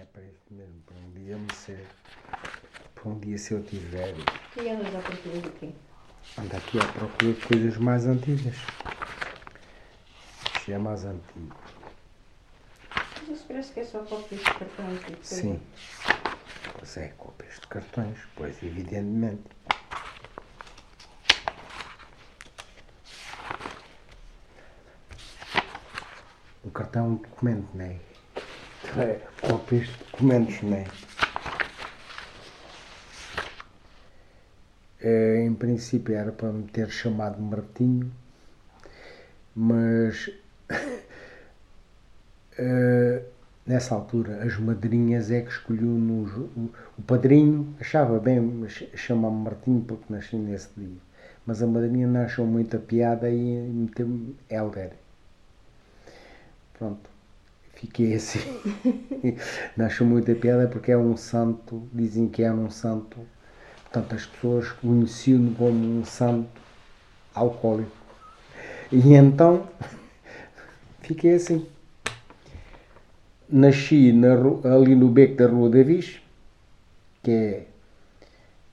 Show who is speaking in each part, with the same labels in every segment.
Speaker 1: É para isso mesmo, para um dia me ser. Para um dia se eu tiver.
Speaker 2: E andas à procura de quê?
Speaker 1: Ando aqui à procura de coisas mais antigas. Isto é mais antigo.
Speaker 2: Mas isso parece que é só cópias de cartões e coisas.
Speaker 1: Sim. Pois é, cópias de cartões, pois evidentemente. O cartão é um documento, não é? É, cópias de não é? Eh, Em princípio era para me ter chamado Martinho, mas eh, nessa altura as madrinhas é que escolheu no, jo- o, padrinho, achava bem ch- chamar-me Martinho porque nasci nesse dia, mas a madrinha não achou muita piada e meteu-me Helder. Pronto, fiquei assim. não achou muita piada porque é um santo, dizem que é um santo, portanto as pessoas conheciam-no como um santo alcoólico. E então fiquei assim. Nasci na ali no beco da Rua Davis, que é,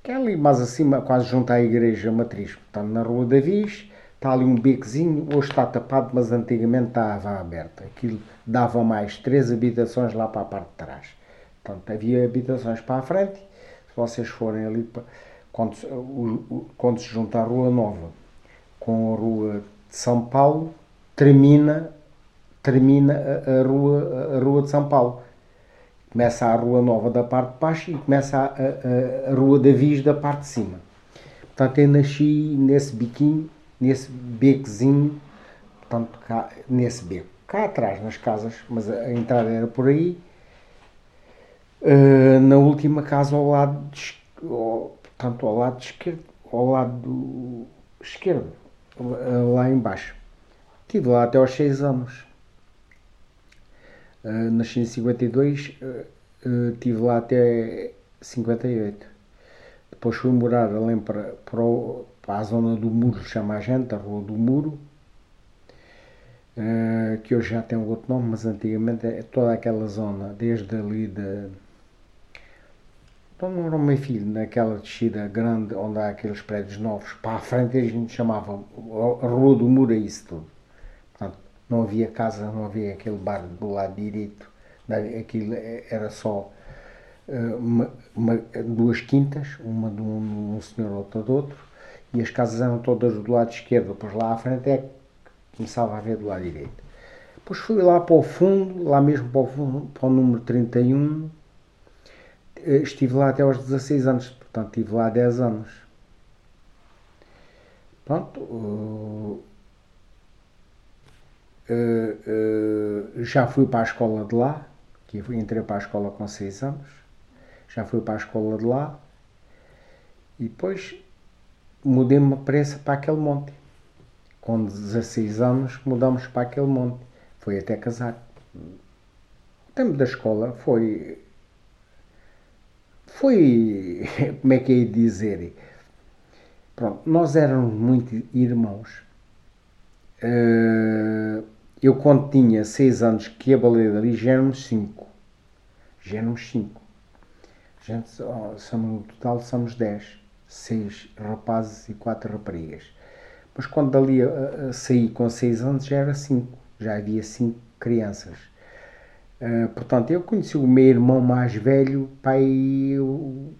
Speaker 1: que é ali mais acima, quase junto à igreja matriz. Portanto, na Rua Davis, está ali um becozinho, hoje está tapado, mas antigamente estava aberto. Aquilo dava mais três habitações lá para a parte de trás. Portanto, havia habitações para a frente. Se vocês forem ali, quando, quando se junta a Rua Nova com a Rua de São Paulo, termina, termina a, a rua, a Rua de São Paulo. Começa a Rua Nova da parte de baixo e começa a, a, a Rua da Viz da parte de cima. Portanto, eu nasci nesse biquinho, nesse becozinho, portanto, cá, nesse beco. Cá atrás, nas casas, mas a, entrada era por aí. Uh, na última casa ao lado, de, ao- portanto, ao lado esquerdo, ao lado esquerdo, uh, lá embaixo. Estive lá até aos 6 anos. Uh, nasci em 52, uh, uh, estive lá até 58. Depois fui morar além para, para, o- para a zona do muro, chama a gente, a Rua do Muro, uh, que hoje já tem outro nome, mas antigamente é toda aquela zona, desde ali da. Então não era o meu filho, naquela descida grande onde há aqueles prédios novos, para a frente a gente chamava a Rua do Muro, é isso tudo. Portanto, não havia casa, não havia aquele bar do lado direito, aquilo era só eh, uma- uma- duas quintas, uma de um, de um senhor, outra de outro, e as casas eram todas do lado esquerdo, depois lá à frente é que começava a ver do lado direito. Depois fui lá para o fundo, lá mesmo para o, fundo, para o número 31, eh, estive lá até aos 16 anos, portanto estive lá 10 anos. Pronto, uh, eh, eh, já fui para a escola de lá, que entrei para a escola com 6 anos, já fui para a escola de lá e depois mudei-me para, esse- para aquele monte. Com 16 anos mudamos para aquele monte. Foi até casar. O tempo da escola foi. Foi. Como é que é dizer? Pronto, nós éramos muito irmãos. Eh, eu quando tinha 6 anos que ia baleia ali, já éramos 5. Já éramos 5. Gente, somos, no total somos 10. 6 rapazes e 4 raparigas. Mas quando dali a, a saí com 6 anos já era 5. Já havia 5 crianças. Eh, portanto, eu conheci o meu irmão mais velho, pai, eu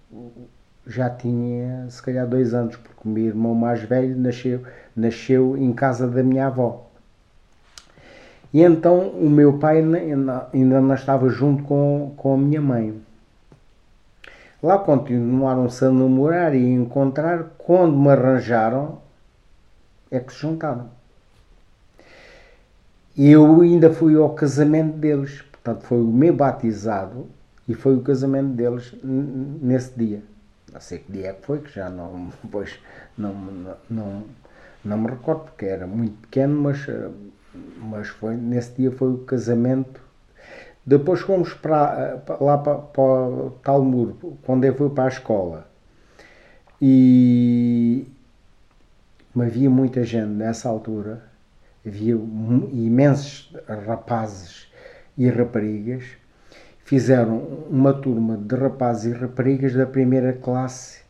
Speaker 1: já tinha se calhar dois anos, porque o meu irmão mais velho nasceu, nasceu em casa da minha avó. E então o meu pai ainda não estava junto com, com a minha mãe. Lá continuaram-se a namorar e encontrar. Quando me arranjaram, é que se juntaram. Eu ainda fui ao casamento deles. Portanto, foi o meu batizado e foi o casamento deles nesse dia. Não sei que dia é que foi, que já não, pois, não, não, não, não me recordo, porque era muito pequeno, mas, eh, mas foi, nesse dia foi o casamento. Depois fomos para, eh, lá para, para o tal muro, quando eu fui para a escola. E havia muita gente nessa altura, havia imensos rapazes e raparigas, fizeram uma turma de rapazes e raparigas da primeira classe,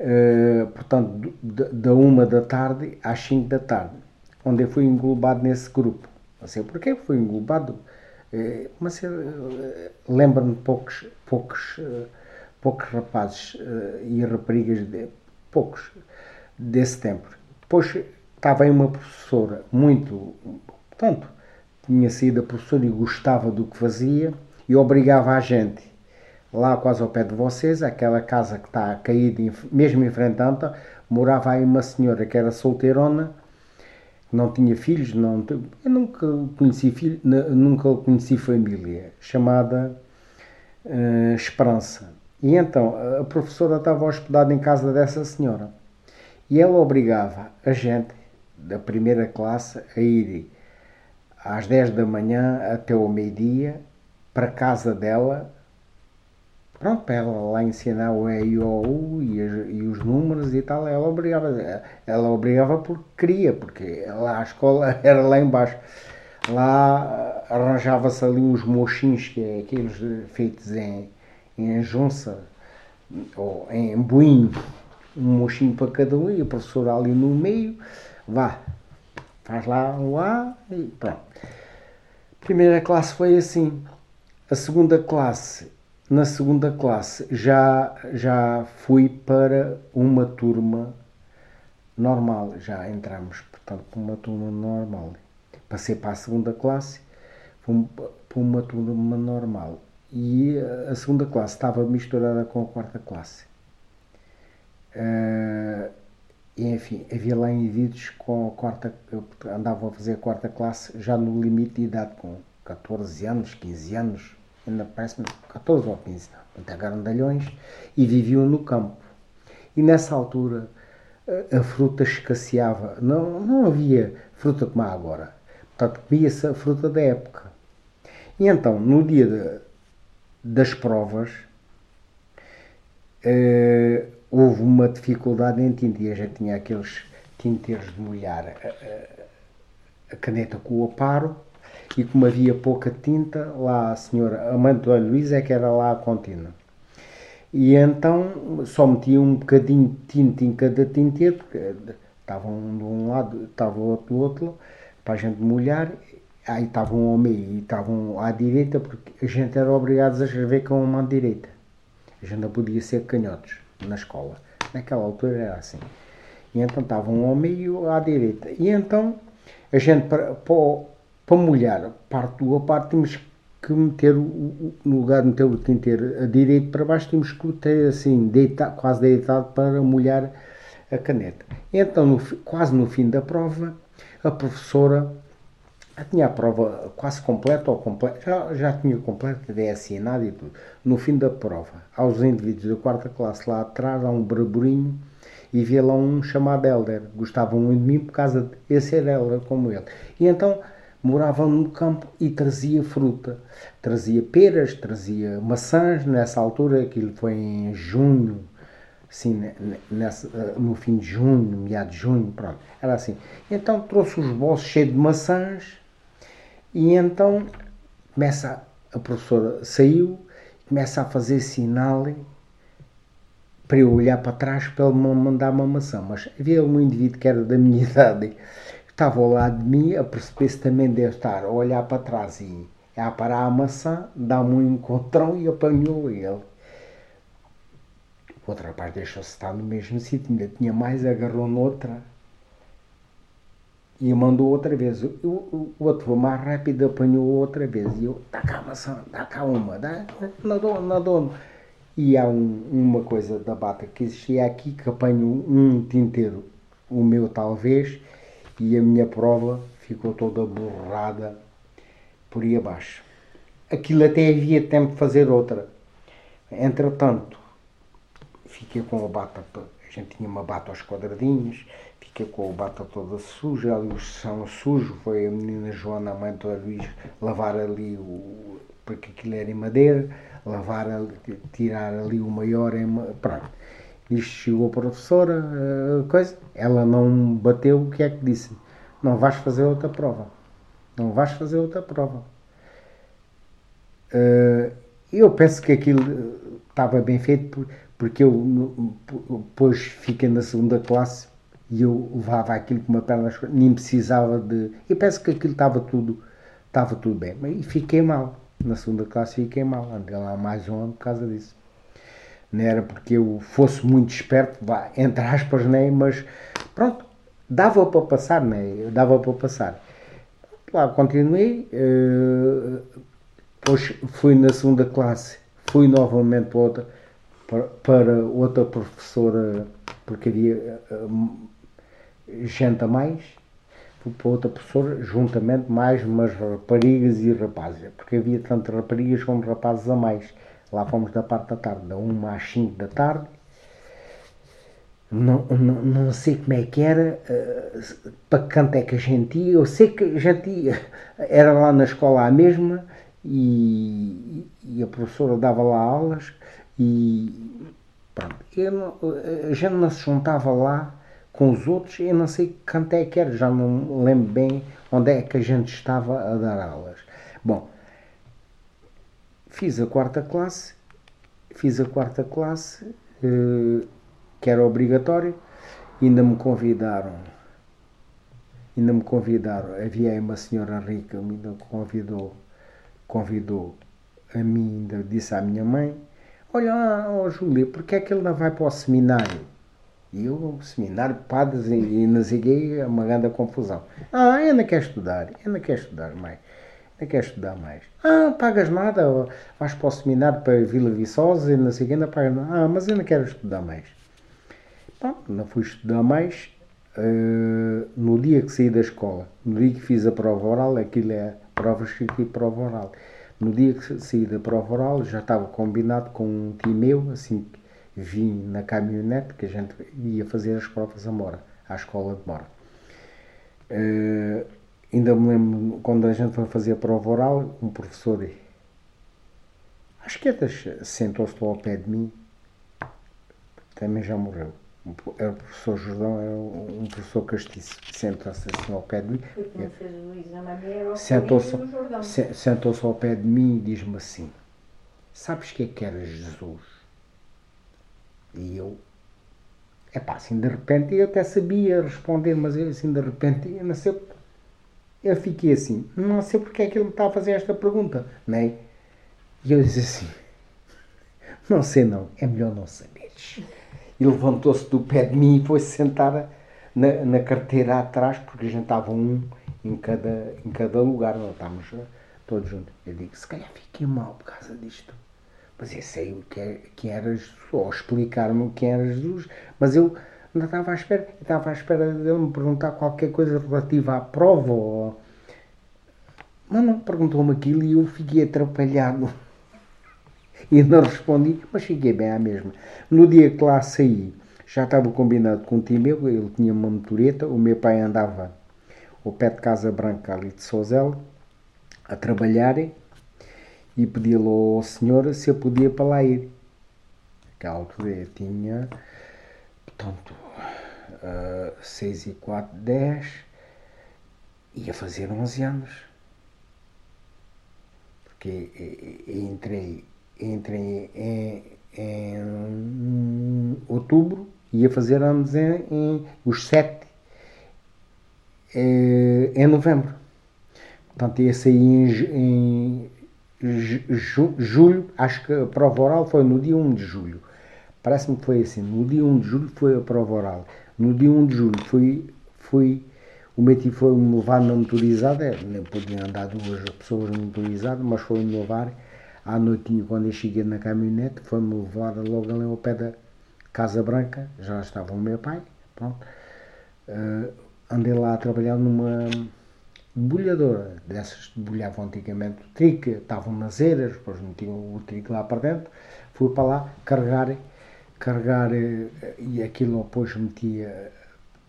Speaker 1: uh, portanto, da uma da tarde às cinco da tarde, onde eu fui englobado nesse grupo. Não sei porquê, fui englobado, mas uh, lembro-me poucos, poucos, poucos rapazes e raparigas, de, poucos desse tempo. Depois estava aí uma professora muito, portanto, tinha sido a professora e gostava do que fazia e obrigava a gente lá quase ao pé de vocês, aquela casa que está caída, mesmo a morava aí uma senhora que era solteirona, não tinha filhos, não, eu nunca conheci filho, nunca conheci família, chamada uh, Esperança. E então a professora estava hospedada em casa dessa senhora. E ela obrigava a gente da primeira classe a ir às 10 da manhã até ao meio-dia para casa dela, pronto, para ela lá ensinar o E o U e, e, os números e tal, ela obrigava, ela obrigava porque queria, porque lá a escola era lá embaixo. Lá arranjava-se ali uns mochinhos, que é aqueles feitos em, em junça, ou em boinho, um mochinho para cada um, e a professora ali no meio, vá, faz lá um A e pronto. Primeira classe foi assim. A segunda classe, na segunda classe já, já fui para uma turma normal, já entramos, portanto, para uma turma normal. Passei para a segunda classe, fui para uma turma normal. E a segunda classe estava misturada com a quarta classe. Uh, enfim, havia lá indivíduos com a quarta, andavam a fazer a quarta classe já no limite de idade, com 14 anos, 15 anos, ainda parece-me 14 ou 15, muito grandalhões, e viviam no campo. E nessa altura a fruta escasseava, não, não havia fruta como há agora. Portanto, comia-se a fruta da época. E então, no dia de, das provas, eh, houve uma dificuldade em e a gente tinha aqueles tinteiros de molhar a, a, a caneta com o aparo e como havia pouca tinta, lá a senhora, a mãe do Luís é que era lá a contínua. E então só metia um bocadinho de tinta em cada tinteiro, porque estavam um de um lado, estava o outro do outro, para a gente molhar, aí estavam ao meio e estavam à direita, porque a gente era obrigado a escrever com a mão direita. A gente não podia ser canhotos na escola. Naquela altura era assim. E então estavam ao meio à direita. E então a gente, para, para, para molhar parte do parte, tínhamos que meter, o, no lugar de meter o tinteiro a direito para baixo, tínhamos que meter assim, deitado, quase deitado para molhar a caneta. Então, no, quase no fim da prova, a professora já tinha a prova quase completa ou completa, já, já tinha completa, até assinado e tudo. No fim da prova, aos indivíduos da quarta classe lá atrás, há um burburinho e via lá um chamado Helder. Gostavam muito de mim por causa de esse era Helder como ele. E então morava no campo e trazia fruta. Trazia peras, trazia maçãs. Nessa altura, aquilo foi em junho, assim, nessa, no fim de junho, meado de junho, pronto. Era assim. Então trouxe os bolsos cheios de maçãs e então começa a professora saiu, começa a fazer sinal para eu olhar para trás para ele mandar uma maçã. Mas havia um indivíduo que era da minha idade, estava ao lado de mim, a perceber-se também deve estar a olhar para trás e a parar a maçã, dá-me um encontrão e apanhou ele. O outro rapaz deixou-se estar no mesmo sítio, ainda tinha mais, agarrou noutra e mandou outra vez. O, o, o outro mais rápido, apanhou outra vez. E eu, dá cá maçã, dá cá uma, dá, nadou, nadou. E há um, uma coisa da bata que existia aqui, que apanho um tinteiro, o meu talvez, e a minha prova ficou toda borrada por aí abaixo. Aquilo até havia tempo de fazer outra. Entretanto, fiquei com a bata, a gente tinha uma bata aos quadradinhos, fiquei com a bata toda suja, ali o chão sujo, foi a menina Joana, a mãe do Luís, lavar ali o. porque aquilo era em madeira, lavar, tirar ali o maior em. pronto. Isto chegou a professora, coisa, ela não bateu, o que é que disse? Não vais fazer outra prova. Não vais fazer outra prova. Uh, eu penso que aquilo estava bem feito porque eu depois fiquei na segunda classe e eu levava aquilo com uma perna nem precisava de. Eu penso que aquilo estava tudo, estava tudo bem. E fiquei mal. Na segunda classe fiquei mal. Andei lá mais um ano por causa disso. Não era porque eu fosse muito esperto, vá, entre aspas, né? mas pronto, dava para passar, né? dava para passar. Lá continuei, uh, depois fui na segunda classe, fui novamente para outra, para, para outra professora, porque havia uh, gente a mais, fui para outra professora, juntamente mais umas raparigas e rapazes, porque havia tanto raparigas como rapazes a mais. Lá fomos da parte da tarde, da 1 às 5 da tarde. Não, não, não sei como é que era, uh, para que canto é que a gente ia. Eu sei que a gente ia, era lá na escola a mesma e, e a professora dava lá aulas e pronto. Eu a gente não se juntava lá com os outros, eu não sei quanto é que era, já não lembro bem onde é que a gente estava a dar aulas. Bom, Fiz a quarta classe, fiz a quarta classe, eh, que era obrigatório, ainda me convidaram, ainda me convidaram, havia uma senhora rica, me convidou, convidou a mim, ainda disse à minha mãe, olha, oh, Júlia, porque é que ele não vai para o seminário? E eu, seminário, padres e, e o uma grande confusão. Ah, eu não quero estudar, eu não quero estudar mais é que quer estudar mais? Ah, pagas nada, vais para o seminário para Vila Viçosa e que, ainda pagas nada. Ah, mas eu não quero estudar mais. Bom, não fui estudar mais. Uh, no dia que saí da escola, no dia que fiz a prova oral, aquilo é prova escrita e prova oral. No dia que saí da prova oral, já estava combinado com um tio meu, assim que vim na caminhonete, que a gente ia fazer as provas a Mora, à escola de Mora. Uh, Ainda me lembro quando a gente foi fazer a prova oral, um professor, acho que até sentou-se ao pé de mim, também já morreu. Era o professor Jordão, era um professor castiço, sentou-se assim ao pé de mim. Sentou-se sentou ao pé de mim e diz-me assim: Sabes que é que era Jesus? E eu, é pá, assim de repente, eu até sabia responder, mas eu assim de repente, eu não sei eu fiquei assim, não sei porque é que ele me está a fazer esta pergunta, não é? E eu disse assim, não sei não, é melhor não saberes. E levantou-se do pé de mim e foi-se sentar na, na carteira atrás, porque a gente estava um em cada, em cada lugar, não estávamos todos juntos. Eu digo, se calhar fiquei mal por causa disto. Mas eu sei o que, é, que era Jesus, ou explicar-me o que era Jesus, mas eu não estava à espera. Estava à espera dele me perguntar qualquer coisa relativa à prova. Ou... Mas não, perguntou-me aquilo e eu fiquei atrapalhado. E não respondi, mas fiquei bem à mesma. No dia que lá saí, já estava combinado com o tio meu, ele tinha uma motoreta, o meu pai andava ao pé de Casa Branca ali de Sozel, a trabalhar, e pedi-lhe ao senhor se eu podia para lá ir. Naquela altura eu tinha Portanto, uh, 6 e 4, 10, ia fazer 11 anos. Porque entrei, entrei em, em outubro, ia fazer anos em, em os 7 em, em novembro. Portanto, ia sair em, em julho, acho que a prova oral foi no dia 1 de julho. Parece-me que foi assim. No dia 1 de julho foi a prova oral. No dia 1 de julho fui, fui o meu tio foi-me levar na motorizada, nem podia andar duas pessoas motorizadas, mas foi-me levar à noitinha quando eu cheguei na caminhonete, foi-me levar logo ali ao pé da Casa Branca, já estava o meu pai, pronto. Uh, andei lá a trabalhar numa bolhadora, dessas que bolhavam antigamente o trigo, estavam nas eiras, depois metiam o trigo lá para dentro, fui para lá carregar carregar eh, e aquilo depois metia,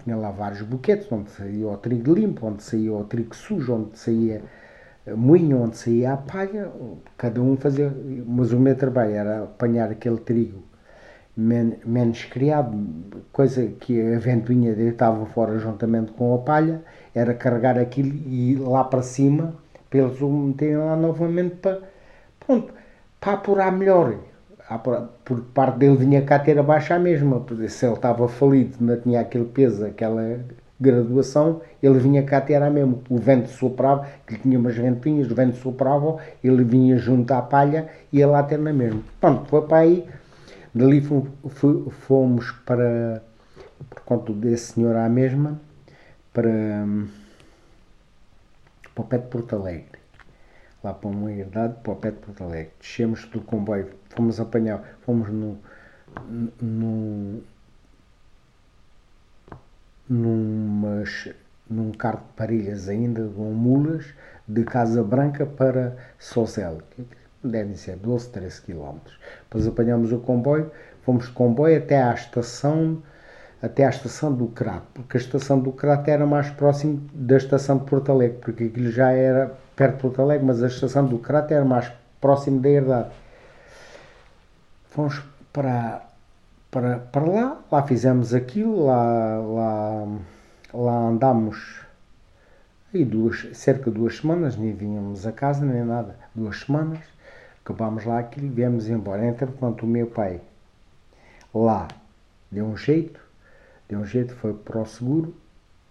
Speaker 1: tinha lá vários buquetes, onde saía o trigo limpo, onde saía o trigo sujo, onde saía moinho, onde saía a palha, cada um fazia, mas o meu trabalho era apanhar aquele trigo men, menos criado, coisa que a ventoinha deitava fora juntamente com a palha, era carregar aquilo e ir lá para cima, para eles o meterem lá novamente para, pronto, para apurar melhor. Por parte dele vinha cá ter a baixa a mesma, se ele estava falido, não tinha aquele peso, aquela graduação, ele vinha cá ter a mesma. O vento soprava, que tinha umas ventinhas, o vento soprava, ele vinha junto à palha e ia lá ter na mesma. Pronto, foi para aí. Dali fomos para, por conta desse senhor à mesma, para, para o pé de Porto Alegre lá para uma herdade, para o pé de Porto Alegre. Descemos do comboio, fomos apanhar, fomos no, no, numas, num carro de parilhas ainda, com mulas, de Casa Branca para Socel, devem ser 12, 13 km. Depois apanhamos o comboio, fomos de comboio até à estação até à estação do Crato, porque a estação do Crato era mais próximo da estação de Porto Alegre, porque aquilo já era perto de Porto Alegre, mas a estação do Crato era mais próximo da herdade. Fomos para, para, para lá, lá fizemos aquilo, lá, lá, lá andámos aí duas, cerca de duas semanas, nem vínhamos a casa nem nada, duas semanas, acabámos lá aquilo e viemos embora. Entretanto, o meu pai lá deu um jeito, deu um jeito, foi para o seguro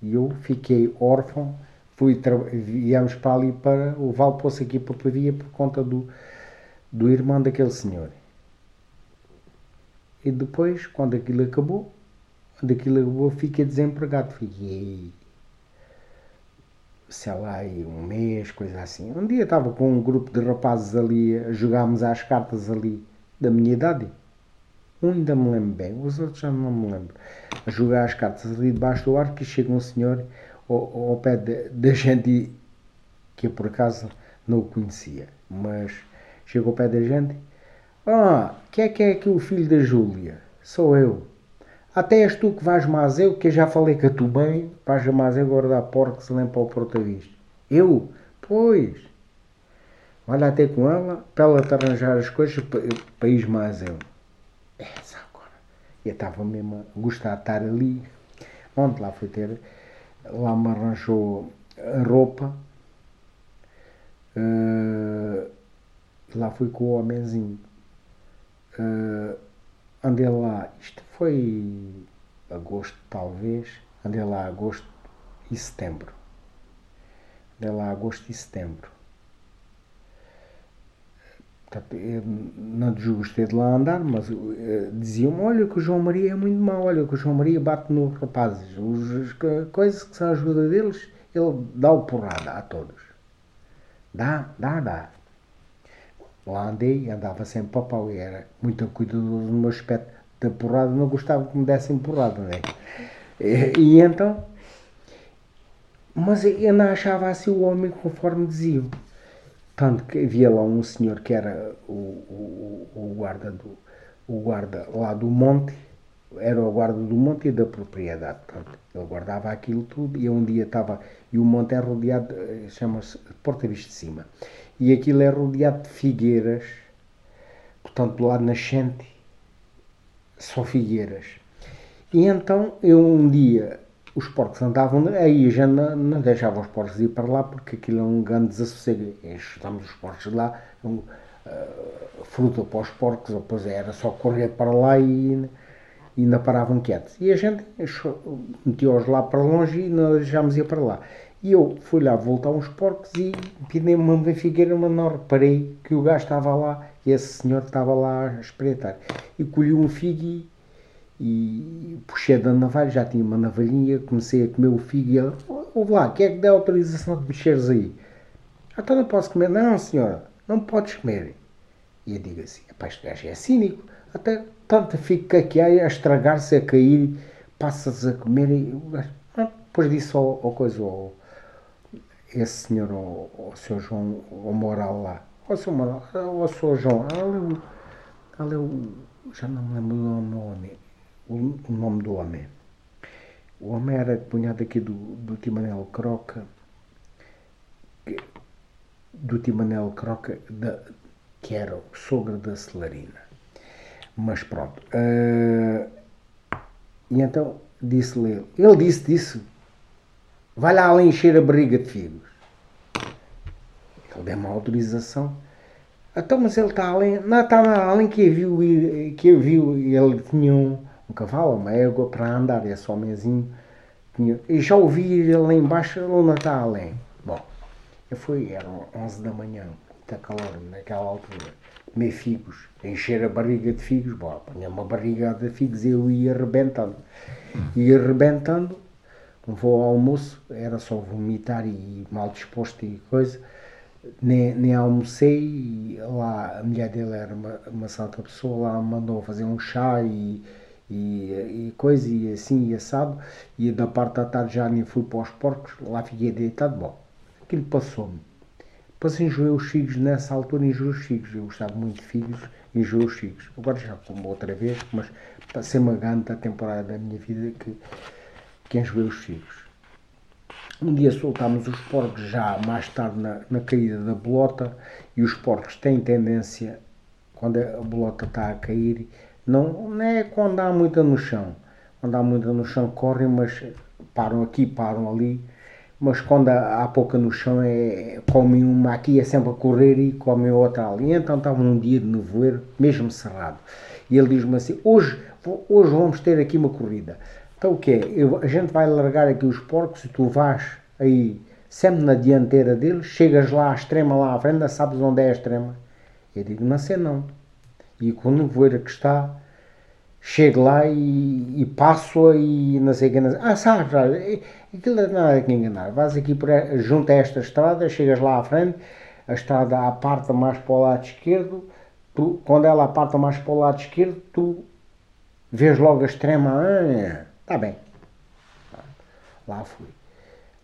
Speaker 1: e eu fiquei órfão fui viemos para ali para o Valpoço aqui para Pavia por conta do, do irmão daquele senhor. E depois, quando aquilo acabou, quando aquilo acabou, fiquei desempregado. Fiquei, sei lá, um mês, coisa assim. Um dia estava com um grupo de rapazes ali, jogámos às cartas ali da minha idade. Um ainda me lembro bem, os outros já não me lembro. A jogar as cartas ali debaixo do arco e chega um senhor ao, ao pé da gente que eu por acaso não conhecia, mas chegou ao pé da gente. Ah, quem é que é aqui o filho da Júlia? Sou eu. Até és tu que vais mais eu, que eu já falei que tu bem, vais mais eu guardar porcos se para o português. Eu? Pois. Lá ter com ela, para ela te arranjar as coisas para, ir mais eu. Essa agora. Eu estava mesmo a gostar de estar ali. Onde lá fui ter lá me arranjou a roupa. Uh, lá fui com o homenzinho. Uh, andei lá, isto foi agosto talvez, andei lá agosto e setembro. Andei lá agosto e setembro. Portanto, não desgostei de lá andar, mas uh, diziam-me, olha que o João Maria é muito mau, olha que o João Maria bate nos rapazes. Os, as coisas que são a ajuda deles, ele dá o porrada a todos. Dá, dá, dá. Lá andei, andava sempre para pau e era muito cuidadoso no meu aspecto da porrada, não gostava que me dessem porrada, né? E, e então, mas eu não achava assim o homem conforme diziam. Tanto que havia lá um senhor que era o, o, o guarda do o guarda lá do monte, era o guarda do monte e da propriedade. Pronto, ele guardava aquilo tudo e um dia estava. E o monte é rodeado, eh, chama-se Porta Vista de Cima. E aquilo é rodeado de figueiras, portanto, do lado nascente, só figueiras. E então eu um dia os porcos andavam aí, já não, não deixavam os porcos ir para lá porque aquilo é um grande desassossego. Estamos os porcos lá, um, uh, fruta para os porcos, ou pois era só correr para lá e, e não paravam quietos. E a gente metia-os lá para longe e não deixámos ir para lá. E eu fui lá voltar uns porcos e pedi uma uma figueira, mas não reparei que o gajo estava lá, esse senhor estava lá a espreitar. E colhi um figo e e puxei da navalha, já tinha uma navalhinha, comecei a comer o figo e ela, ouve lá, quem é que dá autorização de mexeres aí? Então não posso comer, não senhora, não podes comer. E eu digo assim, este gajo é cínico, até tanto fica aqui a estragar-se, a cair, passas a comer e o gajo, ah, depois disse ao, ao coisa, ao, esse senhor, ao, ao seu João, ao moral lá, ao seu moral, ao seu João, ali, ali, já não me lembro o nome, o, nome do homem. O homem era cunhado aqui do, do Timanel Croca, do Timanel Croca, da, que era o sogro da Celarina. Mas pronto. Uh, e então disse-lhe ele, ele disse disso, vai lá encher a barriga de figos. Ele deu uma autorização. Então, mas ele está além. Não, está além que viu, que eu viu ele tinha um, um cavalo, uma égua para andar, esse homenzinho. Tinha, e já ouvi ele lá embaixo, ele não está além. Bom, eu fui, eram 11 da manhã, muita calor naquela altura, comer figos, encher a barriga de figos, bom, punha uma barriga de figos e eu ia arrebentando. Ia arrebentando, vou ao almoço, era só vomitar e mal disposto e coisa nem, nem almocei e lá a mulher dele era uma, uma santa pessoa, lá mandou fazer um chá e, e, e coisa e assim e assado e da parte da tarde já nem fui para os porcos, lá fiquei deitado, bom, aquilo passou-me. Depois enjoei os figos, nessa altura enjoei os figos, eu gostava muito de figos, enjoei os figos. Agora já como outra vez, mas passei uma grande temporada da minha vida que, que enjoei os figos. Um dia soltámos os porcos já mais tarde na, na caída da bolota e os porcos têm tendência, quando a bolota está a cair, não, não é quando há muita no chão. Quando há muita no chão correm, mas param aqui, param ali. Mas quando há, pouca no chão, é, comem uma aqui, é sempre a correr e comem outra ali. Então estava um dia de nevoeiro, mesmo cerrado. E ele diz-me assim: hoje, hoje vamos ter aqui uma corrida. Então o que é? a gente vai largar aqui os porcos e tu vais aí sempre na dianteira deles, chegas lá à extrema, lá à frente, sabes onde é a extrema? Eu digo, não sei não. E com o nevoeiro que está, chego lá e, e passo e não sei o que. Ah, sabes, aquilo não é nada que enganar. Vais aqui por, junto a esta estrada, chegas lá à frente, a estrada aparta mais para o lado esquerdo, tu, quando ela aparta mais para o lado esquerdo, tu vês logo a extrema. Ah, Está bem. Lá fui.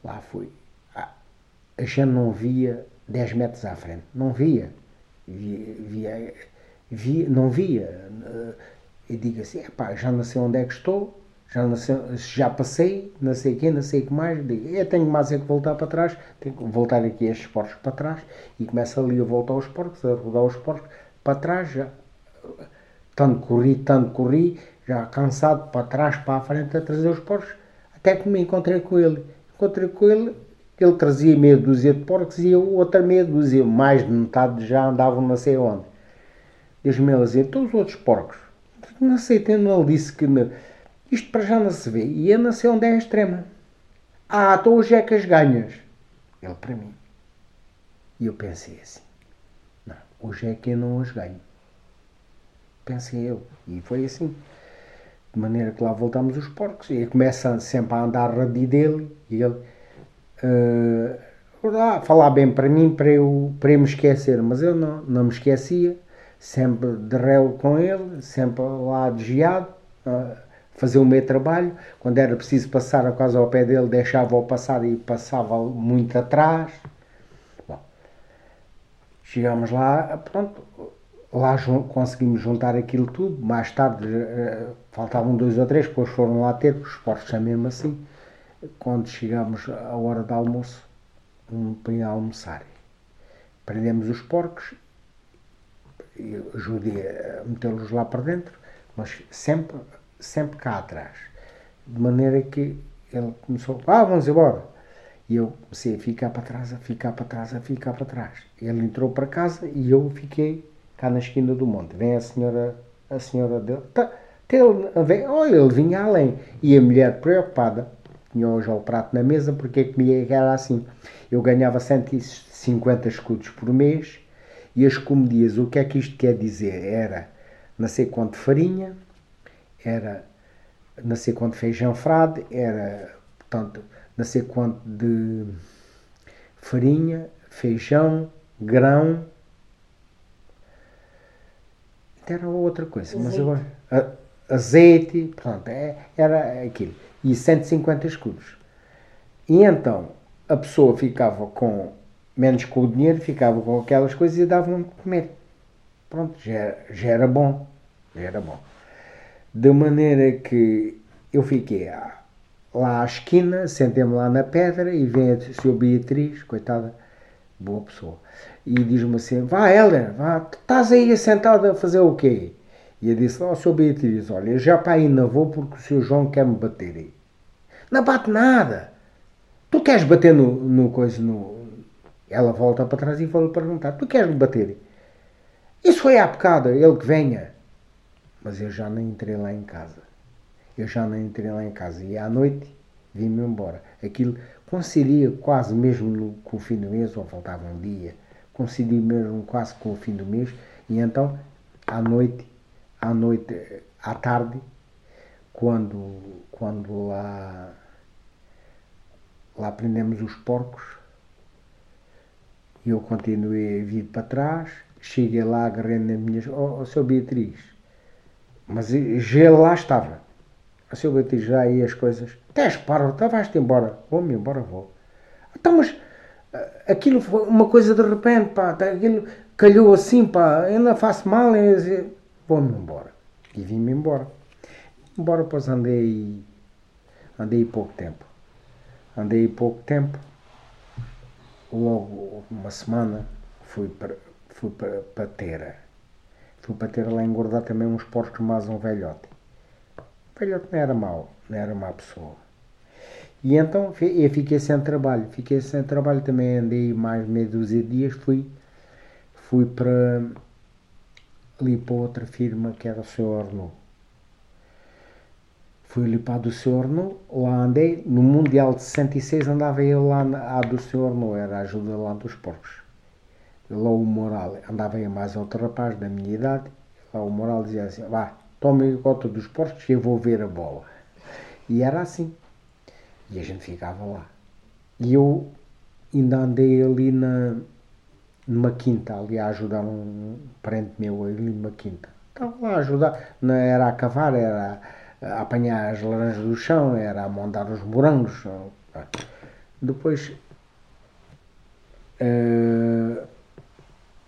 Speaker 1: Lá fui. Ah, a gente não via 10 metros à frente. Não via. Via, via, via não via. E digo assim, já não sei onde é que estou, já, não sei, já passei, não sei quê, não sei o que mais. Eu tenho mais é que voltar para trás, tenho que voltar aqui estes porcos para trás e começa ali a voltar aos porcos, a rodar os porcos para trás. Já. Tanto corri, tanto corri, já cansado para trás, para a frente, a trazer os porcos, até que me encontrei com ele. Encontrei com ele, ele trazia meia dúzia de porcos e eu outra meia dúzia, mais de metade já andavam não sei onde. Diz-me ele assim, todos os outros porcos. Não sei, ele disse que não, isto para já não se vê. E eu não sei onde é a extrema. Ah, então é que as ganhas. Ele para mim. E eu pensei assim, não, hoje é que eu não as ganho. Pensei eu. E foi assim. De maneira que lá voltamos os porcos e começa sempre a andar rabi dele e ele uh, falar bem para mim para eu, para eu me esquecer, mas eu não, não me esquecia, sempre de réu com ele, sempre lá desviado, fazer o meu trabalho. Quando era preciso passar a casa ao pé dele, deixava-o passar e passava muito atrás. Bom, chegámos lá, pronto, lá conseguimos juntar aquilo tudo. Mais tarde uh, faltavam dois ou três, depois foram lá ter, os porcos são mesmo assim. Quando chegamos à hora do almoço, um para almoçar. Prendemos os porcos, eu ajudei a metê-los lá para dentro, mas sempre, sempre cá atrás. De maneira que ele começou, ah, vamos embora. E eu comecei a ficar para trás, a ficar para trás, a ficar para trás. Ele entrou para casa e eu fiquei cá na esquina do monte. Vem a senhora, a senhora dele. Tá, ele, vem, oh, ele vinha além. E a mulher preocupada, tinha hoje o prato na mesa, porque comia era assim. Eu ganhava 150 escudos por mês e as comedias, o que é que isto quer dizer? Era não sei quanto farinha, era não sei quanto feijão frade, era, portanto, não sei quanto de farinha, feijão, grão, era outra coisa, azeite. mas agora. azeite, pronto, é, era aquilo. E 150 escudos. E então a pessoa ficava com menos com o dinheiro, ficava com aquelas coisas e davam de comer. Pronto, já, já era bom. Já era bom. De maneira que eu fiquei lá à esquina, sentei-me lá na pedra e vem a senhora Beatriz, coitada, boa pessoa e diz-me assim: Vá, Helder, vá, estás aí sentado a fazer o quê? E eu disse: Ó, oh, Sr. Beatriz, olha, já para aí não vou porque o Sr. João quer me bater aí. Não bate nada. Tu queres bater no, no coisa, no. Ela volta para trás e vai perguntar: Tu queres me bater? Isso foi à bocada, ele que venha. Mas eu já não entrei lá em casa. Eu já não entrei lá em casa. E à noite vim-me embora. Aquilo coincidia quase mesmo com o fim do mês, ou faltava um dia. Coincidia mesmo quase com o fim do mês. E então, à noite, à noite, à tarde, quando, quando lá, lá prendemos os porcos, eu continuei a vir para trás, cheguei lá, agarrei na minha. Oh, oh seu Beatriz, mas já lá estava. A seu Beatriz já aí as coisas. Tens, para, então vais-te embora. Vou-me embora, vou. Então, mas eh, aquilo foi uma coisa de repente, pá, tá, aquilo calhou assim, pá, ainda faço mal, vou-me embora. E vim-me embora. Embora, pois andei, andei pouco tempo. Andei pouco tempo logo uma semana fui para, fui para, para Teira. Fui para Teira lá engordar também uns porcos mais um velhote. O velhote não era mau, não era má pessoa. E então eu fiquei sem trabalho. Fiquei sem trabalho também, andei mais meia dúzia de dias, fui, fui para ali para outra firma que era o seu Arnaud. Fui ali para a do. Arnaud, lá andei, no Mundial de 66 andava eu lá na, do. Arnaud, era a ajuda lá dos porcos. Lá o Moral, andava aí mais outro rapaz da minha idade, lá o Moral dizia assim, vá, tome conta dos porcos que eu vou ver a bola. E era assim. E a gente ficava lá. E eu ainda andei ali na, numa quinta, ali a ajudar um parente meu ali numa quinta. Estava lá a ajudar, não era a cavar, era a apanhar as laranjas do chão, era a montar os morangos. Depois, uh,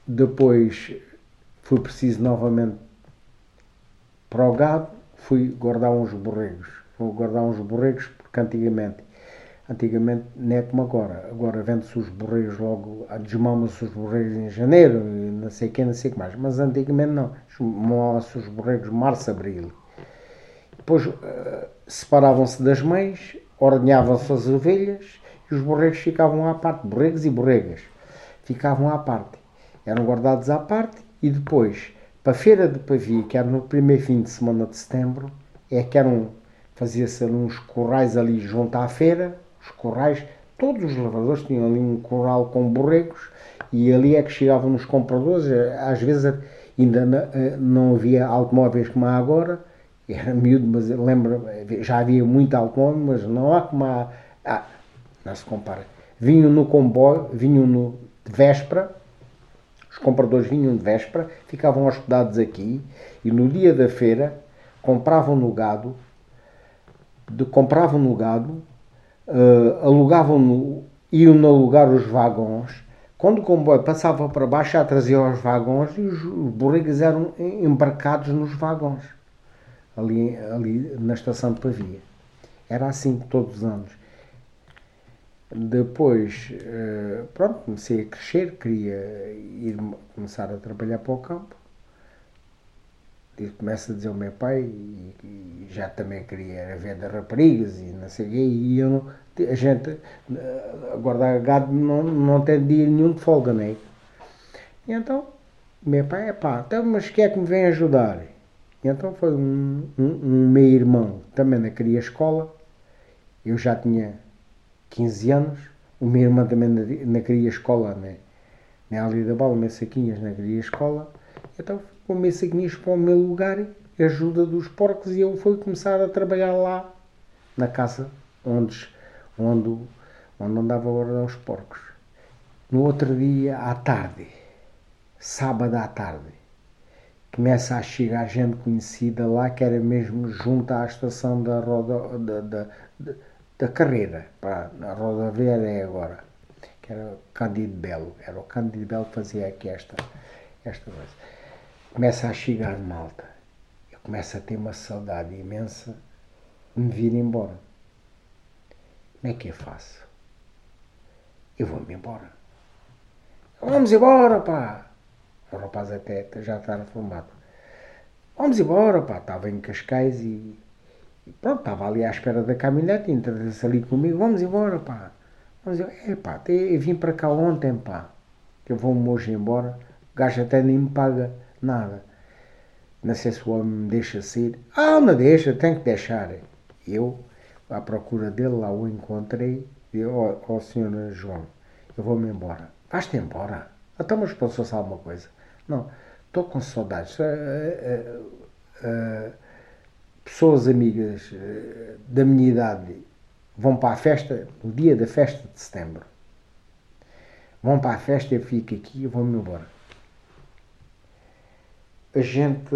Speaker 1: depois fui preciso novamente para o gado, fui guardar uns borregos. Vou guardar uns borregos porque antigamente, antigamente não é como agora. Agora vende-se os borregos logo, desmama-se os borregos em janeiro, não sei o que, não sei o que mais. Mas antigamente não, desmama-se os borregos março, abril. Depois uh, separavam-se das mães, ordenhavam-se as ovelhas e os borregos ficavam à parte, borregos e borregas, ficavam à parte. Eram guardados à parte e depois, para a feira de Pavia, que era no primeiro fim de semana de setembro, é que eram, fazia-se uns corrais ali junto à feira, os corrais, todos os lavradores tinham ali um corral com borregos e ali é que chegavam os compradores, às vezes ainda eh, não havia automóveis como há agora, era miúdo, mas lembro, já havia muito automóvel, mas não há como há, ah, não se compara. Vinham no comboio, vinham no, de véspera, os compradores vinham de véspera, ficavam hospedados aqui e no dia da feira compravam no gado, de, compravam no gado, uh, alugavam no, iam alugar os vagões. Quando o comboio passava para baixo, já trazia os vagões e os borregas eram embarcados nos vagões ali, ali na estação de Pavia. Era assim todos os anos. Depois, eh, pronto, comecei a crescer, queria ir começar a trabalhar para o campo. E começa a dizer ao meu pai, e, já também queria vender raparigas e não sei o quê, e eu não, a gente, a guardar gado não, não tem dia nenhum de folga, não é? E então, meu pai, é pá, então, mas quem é que me vem ajudar? Então foi um, um, um meu irmão também na queria escola, eu já tinha 15 anos, o meu irmão também na, na queria escola, né? na Ali da Bola, Messaquinhas queria escola, então com Messaquinhas para o meu lugar, ajuda dos porcos, e eu fui começar a trabalhar lá, na casa onde, onde, onde andava a guardar os porcos. No outro dia, à tarde, sábado à tarde, começa a chegar gente conhecida lá que era mesmo junto à estação da, roda, da, da, da, carreira, para, a rodoviária é agora, que era Cândido Belo, era o Cândido Belo que fazia aqui esta, esta coisa. Começa a chegar malta, eu começo a ter uma saudade imensa de me vir embora. Como é que eu faço? Eu vou-me embora. Vamos embora, pá! O rapaz até já está reformado. Vamos embora, pá. Estava em Cascais e, pronto, estava ali à espera da caminhonete, entra-se ali comigo. Vamos embora, pá. Vamos embora. É, pá, eu vim para cá ontem, pá. Que eu vou-me hoje embora. O gajo até nem me paga nada. Não sei se o homem me deixa sair. Ah, não deixa, tem que deixar. Eu, à procura dele, lá o encontrei. E ó, oh, senhor João, eu vou-me embora. Vais-te embora? Então, mas passou-se alguma coisa? Não, estou com saudades. Uh, uh, uh, pessoas amigas da minha idade vão para a festa, no dia da festa de setembro. Vão para a festa, eu fico aqui e vou-me embora. A gente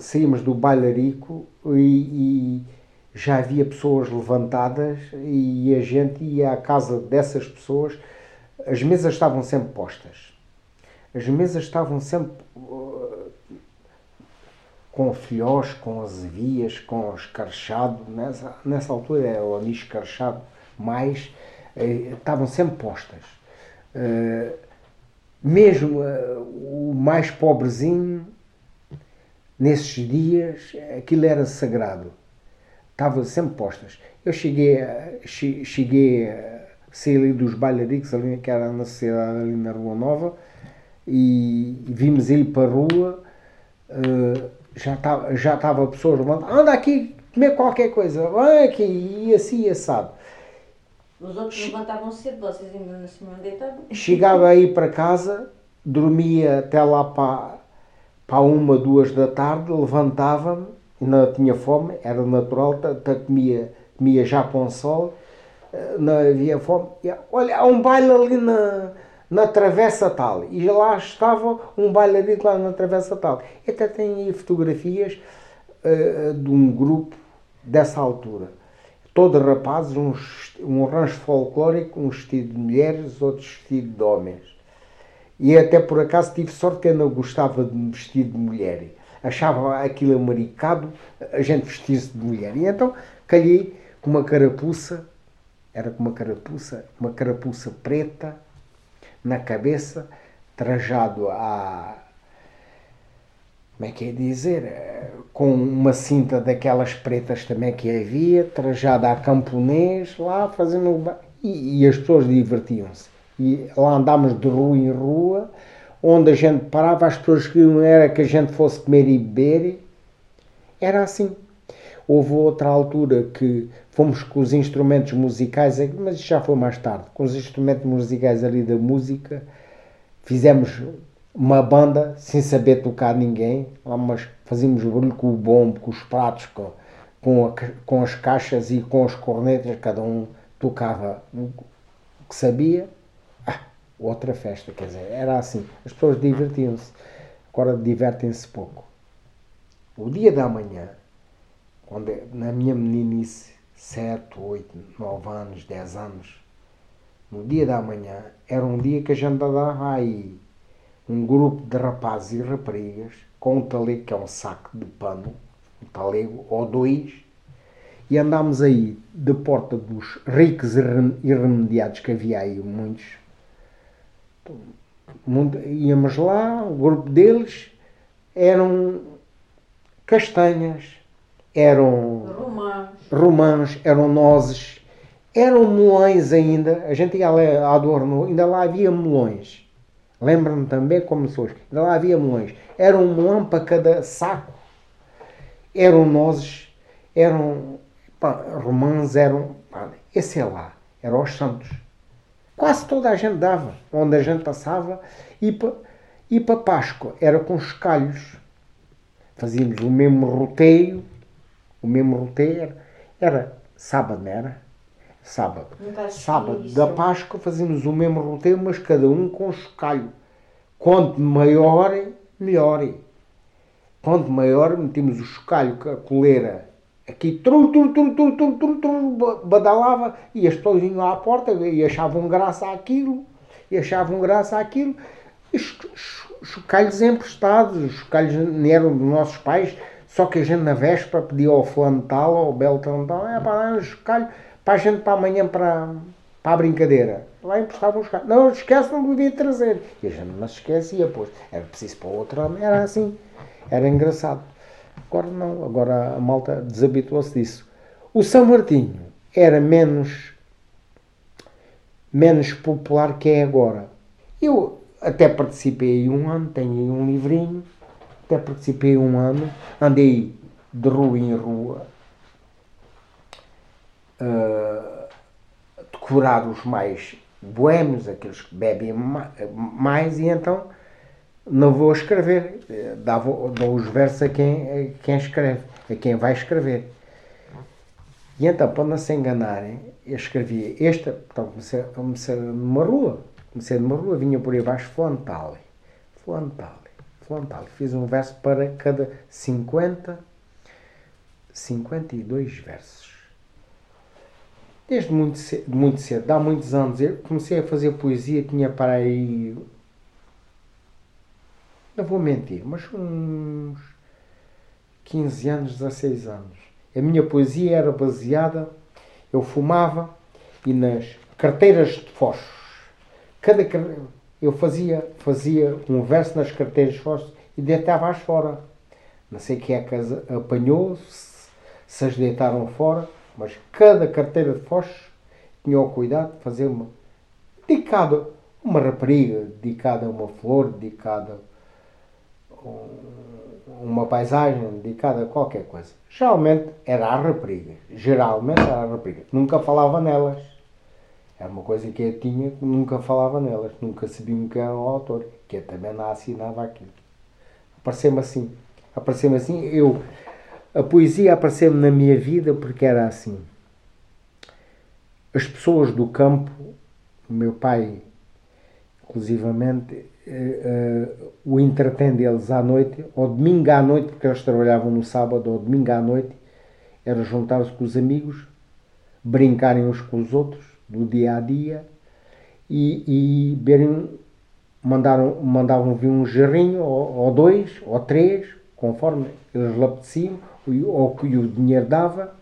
Speaker 1: saímos do bailarico e, e já havia pessoas levantadas e a gente ia à casa dessas pessoas. As mesas estavam sempre postas. As mesas estavam sempre uh, com filhós, com azevias, com escarchado. Nessa, nessa altura era o anis escarchado mais. Uh, estavam sempre postas. Uh, mesmo o mais pobrezinho, nesses dias, aquilo era sagrado estavam sempre postas. Eu cheguei, cheguei sair ali dos bailaricos, ali, que era na sociedade ali na Rua Nova, e, vimos ir para a rua, uh, já estava já estava pessoas levantando, anda aqui comer qualquer coisa, vai aqui, e assim assado.
Speaker 2: Os outros levantavam cedo, vocês ainda não se deitavam?
Speaker 1: Chegava aí para casa, dormia até lá para, para uma, duas da tarde, levantava-me, não tinha fome, era natural, comia, comia já com sol, eh, não havia fome. Olha, há um baile ali na, na Travessa Tal, e lá estava um bailarino lá na Travessa Tal. E até tem aí fotografias uh, de um grupo dessa altura. Todos rapazes, um, um rancho folclórico, um vestido de mulheres, outro vestido de homens. E até por acaso tive sorte que eu não gostava de vestido de mulher achava aquilo amaricado, a gente vestia-se de mulher. E então calhei com uma carapuça, era com uma carapuça, uma carapuça preta na cabeça, trajado a. Como é que é dizer? Com uma cinta daquelas pretas também que havia, trajada a camponês, lá fazendo. E, e as pessoas divertiam-se. E lá andámos de rua em rua onde a gente parava, as pessoas queriam era que a gente fosse comer e beber. Era assim. Houve outra altura que fomos com os instrumentos musicais, mas já foi mais tarde, com os instrumentos musicais ali da música, fizemos uma banda sem saber tocar ninguém, mas fazíamos barulho com o bombo, com os pratos, com, com, a, com as caixas e com as cornetas, cada um tocava o que sabia outra festa, quer dizer, era assim. As pessoas divertiam-se, agora divertem-se pouco. O dia da manhã, quando na minha meninice, 7, 8, 9 anos, 10 anos, no dia da manhã, era um dia que a gente andava aí um grupo de rapazes e raparigas com um talego, que é um saco de pano, um talego ou dois, e andámos aí de porta dos ricos e irremediados, que havia aí muitos, íamos lá, o grupo deles eram castanhas, eram
Speaker 2: romãs,
Speaker 1: romãs eram nozes, eram melões ainda. A gente ia lá a Adorno, ainda lá havia melões. Lembro-me também como se hoje. Ainda lá havia melões. Era um melão para cada saco. Eram nozes, eram pá, romãs, eram. Pá, esse é lá, eram os santos. Quase toda a gente dava, onde a gente passava, e para, e para Páscoa era com chocalhos. Fazíamos o mesmo roteio, o mesmo roteio era, sábado, não era? Sábado. Sábado da Páscoa fazíamos o mesmo roteio, mas cada um com chocalho. Quanto maior, melhor. Quanto maior, metíamos o chocalho, a coleira aqui trum, trum, trum, trum, trum, trum, trum, badalava e as pessoas vinham à porta e achavam graça àquilo, e achavam graça àquilo, e chocalhos emprestados, os chocalhos não eram dos nossos pais, só que a gente na véspera pedia ao fulano tal, ao belo tal, é para um chocalho para a gente para amanhã para, para a brincadeira. Lá emprestavam os chocalhos. Não, esquece, não podia trazer. E a gente não se esquecia, pois. Era preciso para outro homem, era assim. Era engraçado. Agora não, agora a malta desabituou-se disso. O São Martinho era menos, menos popular que é agora. Eu até participei aí um ano, tenho aí um livrinho, até participei um ano, andei de rua em rua, uh, decorar os mais boêmios, aqueles que bebem mais, e então não vou escrever, dava, dou os versos a quem, a quem escreve, a quem vai escrever. E então, para não se enganarem, eu escrevia esta, portanto, comecei, comecei numa rua, comecei numa rua, vinha por aí abaixo, Flantale, Flantale, Flantale. Fiz um verso para cada 50, 52 versos. Desde muito cedo, muito cedo, há muitos anos, eu comecei a fazer poesia, tinha para aí. Não vou mentir, mas uns 15 anos, 16 anos. A minha poesia era baseada, eu fumava e nas carteiras de fósforos. Cada eu fazia, fazia um verso nas carteiras fósforos e deitava-as fora. Não sei quem é que as apanhou, se, se as deitaram fora mas cada carteira de fósforos tinha o cuidado de fazer uma dedicada uma rapariga, dedicada a uma flor, dedicada a uma paisagem, dedicada a qualquer coisa. Geralmente era a rapariga. Geralmente era a rapariga. Nunca falava nelas. Era uma coisa que eu tinha nunca falava nelas. Nunca sabia quem era o autor. Que eu também não assinava aquilo. Apareceu-me assim. Apareceu-me assim. Eu a poesia apareceu-me na minha vida porque era assim. As pessoas do campo, o meu pai, inclusivamente, uh, uh, o entretém deles à noite, ou domingo à noite, porque eles trabalhavam no sábado, ou domingo à noite, era juntar-se com os amigos, brincarem uns com os outros, do dia a dia, e, e mandaram, mandavam vir um jarrinho, ou, ou dois, ou três, conforme eles lhe apeteciam, ou que o dinheiro dava,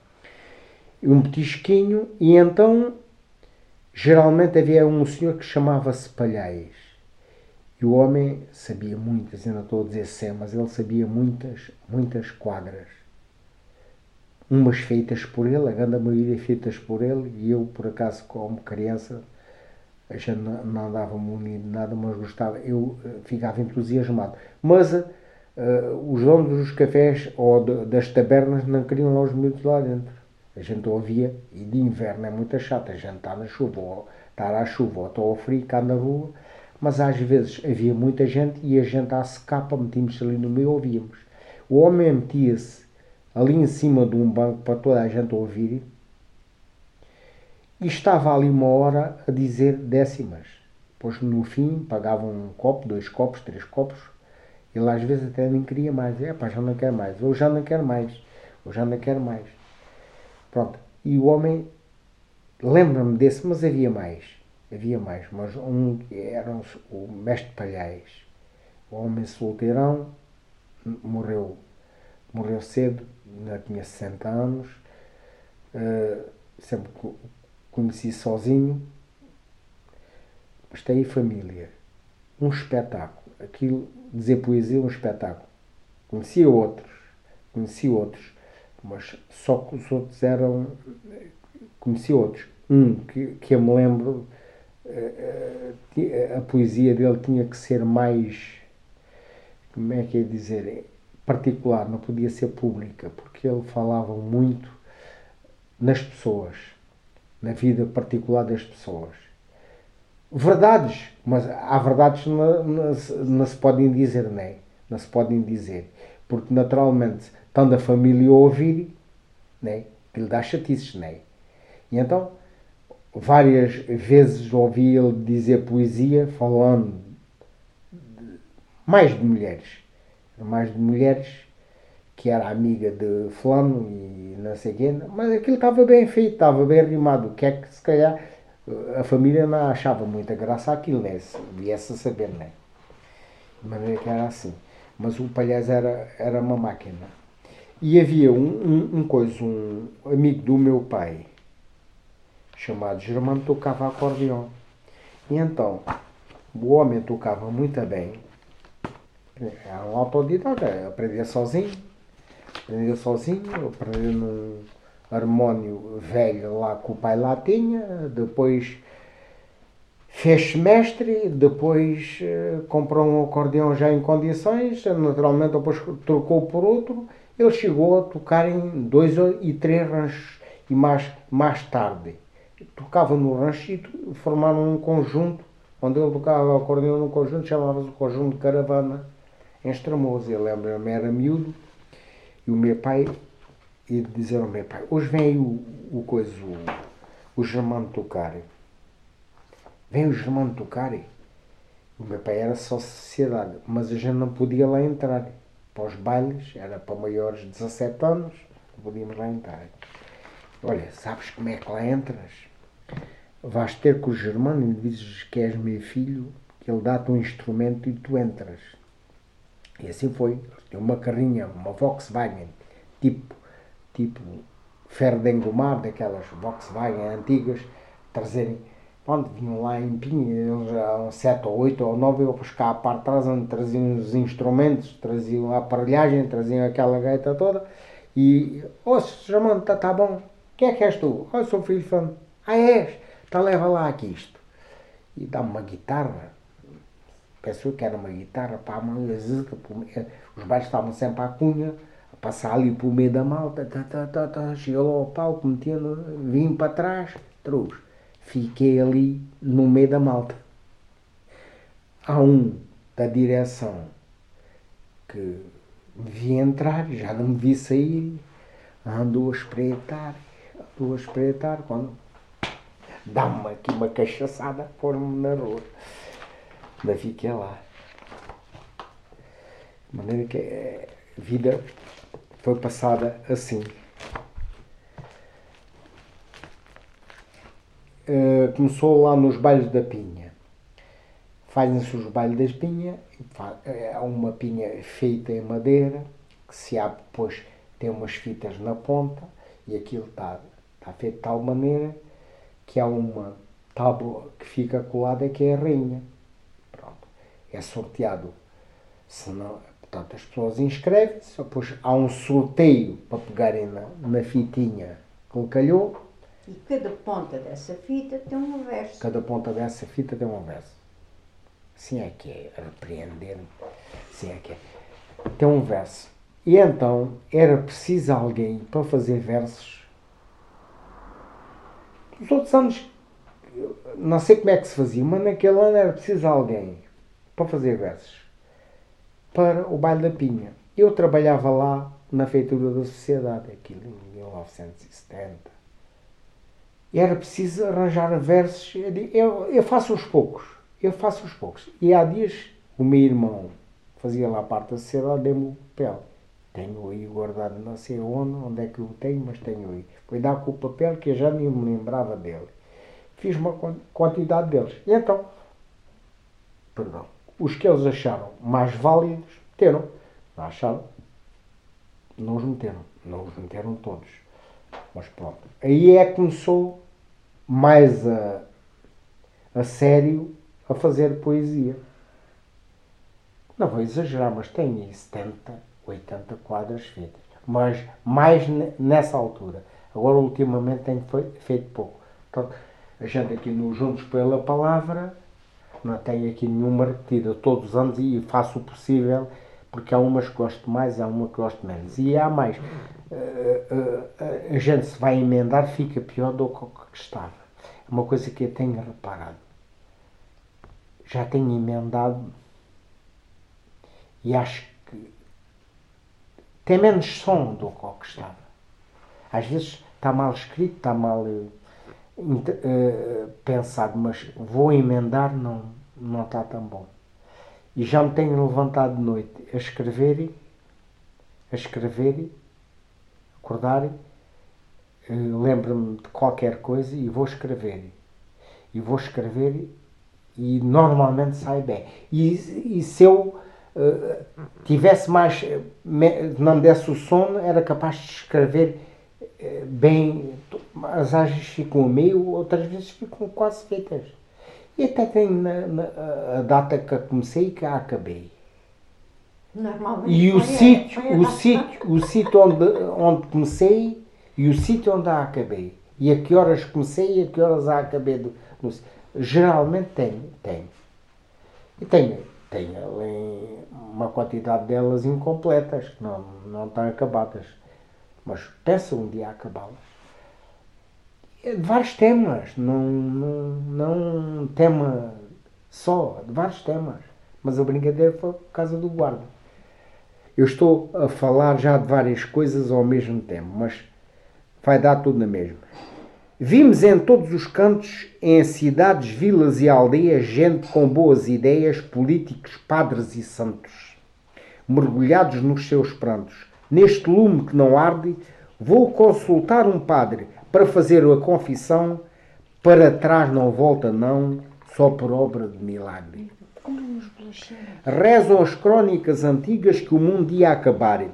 Speaker 1: um petisquinho, e então geralmente havia um senhor que chamava-se Palhais. E o homem sabia muitas, ainda estou a dizer sem, mas ele sabia muitas, muitas quadras. Umas feitas por ele, a grande maioria feitas por ele, e eu, por acaso, como criança, a gente não andava munido nada, mas gostava, eu eh, ficava entusiasmado. Mas uh, os donos dos cafés ou de, das tabernas não queriam lá os miúdos lá dentro. A gente ouvia, e de inverno é muito chato, a gente está na chuva, ou estar à chuva, ou está ao frio, cá na rua, mas às vezes havia muita gente e a gente à secapa, metíamos ali no meio ouvíamos. O homem metia-se ali em cima de um banco para toda a gente ouvir e estava ali uma hora a dizer décimas. Pois no fim pagavam um copo, dois copos, três copos, ele às vezes até nem queria mais. É pá, já não quero mais. Ou já não quero mais. Ou já não quero mais. Pronto. E o homem, lembra-me desse, mas havia mais. Havia mais. Mas um era o mestre Palhais. O homem solteirão, morreu, morreu cedo, ainda tinha 60 anos. Uh, sempre conheci sozinho. Mas tem família. Um espetáculo. Aquilo dizer poesia um espetáculo. Conhecia outros, conhecia outros, mas só que os outros eram. Conheci outros. Um que, que eu me lembro, eh, eh, a poesia dele tinha que ser mais. Como é que é dizer? Particular, não podia ser pública, porque ele falava muito nas pessoas, na vida particular das pessoas verdades, mas há verdades que não, não, se podem dizer, não é? Não se podem dizer. Porque naturalmente, estando a família a ouvir, não é? que lhe dá chatices, não é? E então, várias vezes ouvi ele dizer poesia falando de, mais de mulheres. Mais de mulheres que era amiga de fulano e não sei quem, mas aquilo estava bem feito, estava bem rimado. O que é que se calhar a família não achava muita graça aquilo, né? Se viesse a saber, né? De maneira que era assim. Mas o palhaço era, era uma máquina. E havia um, um, um coisa, um amigo do meu pai, chamado Germano, tocava acordeão. E então, o homem tocava muito bem. Era um autodidata, aprendia sozinho. Aprendia sozinho, aprendia num harmónio velho lá que o pai lá tinha, depois fez semestre, depois uh, comprou um acordeão já em condições, naturalmente depois trocou por outro. Ele chegou a tocar em dois e três ranchos e mais, mais tarde tocava no ranchito, formaram um conjunto, onde ele tocava acordeão num conjunto, chamava-se o Conjunto de Caravana, em Estremoz. Eu lembro-me, era miúdo, e o meu pai ia dizer ao meu pai, hoje vem aí o, o coisa, o, o Germano tocar. Vem o Germano tocar. O meu pai era só sociedade, mas a gente não podia lá entrar. Para os bailes, era para maiores de 17 anos, não podíamos lá entrar. Olha, sabes como é que lá entras? Vais ter com o Germano e dizes que és meu filho, que ele dá-te um instrumento e tu entras. E assim foi. Tinha uma carrinha, uma Volkswagen, tipo, tipo ferro de engomar, daquelas Volkswagen antigas, trazerem Pronto, vinham lá em Pinha, eles eram sete ou oito ou nove, eu buscar a parte de trás onde traziam os instrumentos, traziam a aparelhagem, traziam aquela gaita toda. E, ô, oh, Germano, tá, tá bom. Quem é que és tu? Oh, sou filho fã. Ah, és? Então leva lá aqui isto. E dá-me uma guitarra. Pensou que era uma guitarra para a mão, os baixos estavam sempre à cunha, a passar ali pelo meio da malta, tá, tá, tá, tá, chegou ao palco, metendo, vim para trás, trouxe fiquei ali no meio da malta. Há um da direção que vi entrar, já não me vi sair, andou a espreitar, andou a espreitar, quando dá-me aqui uma cachaçada, pôr-me na rua. Ainda fiquei lá. De maneira que a vida foi passada assim. Uh, começou lá nos bailes da pinha. Fazem-se os bailes das pinhas, é eh, uma pinha feita em madeira, que se abre depois, tem umas fitas na ponta, e aquilo está, está feito de tal maneira que há uma tábua que fica colada que é a rainha. É sorteado. Senão, portanto, as pessoas inscrevem-se, depois há um sorteio para pegarem na, na fitinha que calhou,
Speaker 2: e cada ponta dessa fita tem um verso.
Speaker 1: Cada ponta dessa fita tem um verso. Assim é que é, repreender-me. Assim é que é. Tem um verso. E então era preciso alguém para fazer versos. Nos outros anos, não sei como é que se fazia, mas naquele ano era preciso alguém para fazer versos para o baile da Pinha. Eu trabalhava lá na feitura da sociedade, aquilo em 1970 era preciso arranjar versos. Eu, eu faço os poucos, eu faço os poucos. E há dias o meu irmão fazia lá parte da sociedade, deu-me o papel. Tenho aí guardado, não sei onde, onde é que eu tenho, mas tenho aí. Foi dar com o papel que eu já nem me lembrava dele. Fiz uma quantidade deles. E então, perdão, os que eles acharam mais válidos, meteram. Não acharam? Não os meteram. Não os meteram todos. Mas pronto. Aí é que começou mais a, a sério a fazer poesia. Não vou exagerar, mas tenho 70, 80 quadras feitas. Mas mais nessa altura. Agora, ultimamente, tenho feito pouco. Então, a gente aqui no Juntos pela Palavra não tenho aqui nenhuma repetida todos os anos e faço o possível porque há umas que gosto mais, há uma que gosto menos. E há mais. Uh, uh, a gente se vai emendar, fica pior do que estava. É uma coisa que eu tenho reparado. Já tenho emendado e acho que tem menos som do que estava. Às vezes está mal escrito, está mal uh, pensado, mas vou emendar, não, não está tão bom. E já me tenho levantado de noite a escrever, a escrever, acordar, eh, lembro-me de qualquer coisa e vou escrever. E vou escrever e normalmente sai bem. E, e se eu uh, tivesse mais, me, não desse o sono, era capaz de escrever uh, bem. As vezes ficam a meio, outras vezes ficam quase feitas. E até tenho na, na, a data que comecei e que a acabei.
Speaker 2: Normalmente.
Speaker 1: E o sítio, o sítio, o sítio onde, onde comecei e o sítio onde a acabei. E a que horas comecei e a que horas a acabei. Do, no, Geralmente tenho, tenho. E tenho ali uma quantidade delas incompletas, que não, não estão acabadas. Mas pensa um dia acabá-las. Vários temas, não, não, não tema só, vários temas. Mas a brincadeira foi por causa do guarda. Eu estou a falar já de várias coisas ao mesmo tempo, mas vai dar tudo na mesma. Vimos em todos os cantos, em cidades, vilas e aldeias, gente com boas ideias, políticos, padres e santos, mergulhados nos seus prantos. Neste lume que não arde, vou consultar um padre para fazer a confissão, para trás não volta não, só por obra de milagre. Rezam as crónicas antigas que o mundo ia acabar.